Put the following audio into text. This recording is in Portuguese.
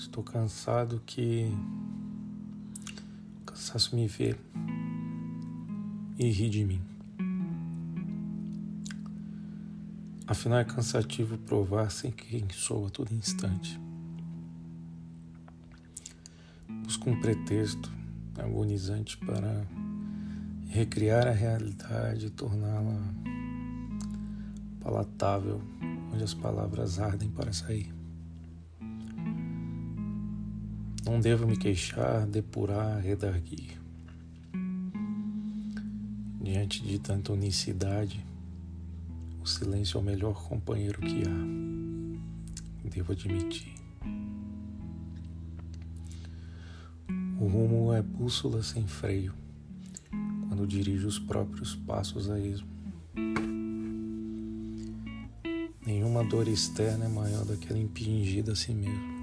Estou cansado que o cansaço me vê e ri de mim. Afinal, é cansativo provar sem quem sou a todo instante. Busco um pretexto agonizante para recriar a realidade e torná-la palatável, onde as palavras ardem para sair. Não devo me queixar, depurar, redarguir. Diante de tanta unicidade, o silêncio é o melhor companheiro que há. Devo admitir. O rumo é bússola sem freio, quando dirijo os próprios passos a esmo. Nenhuma dor externa é maior do que ela impingida a si mesmo.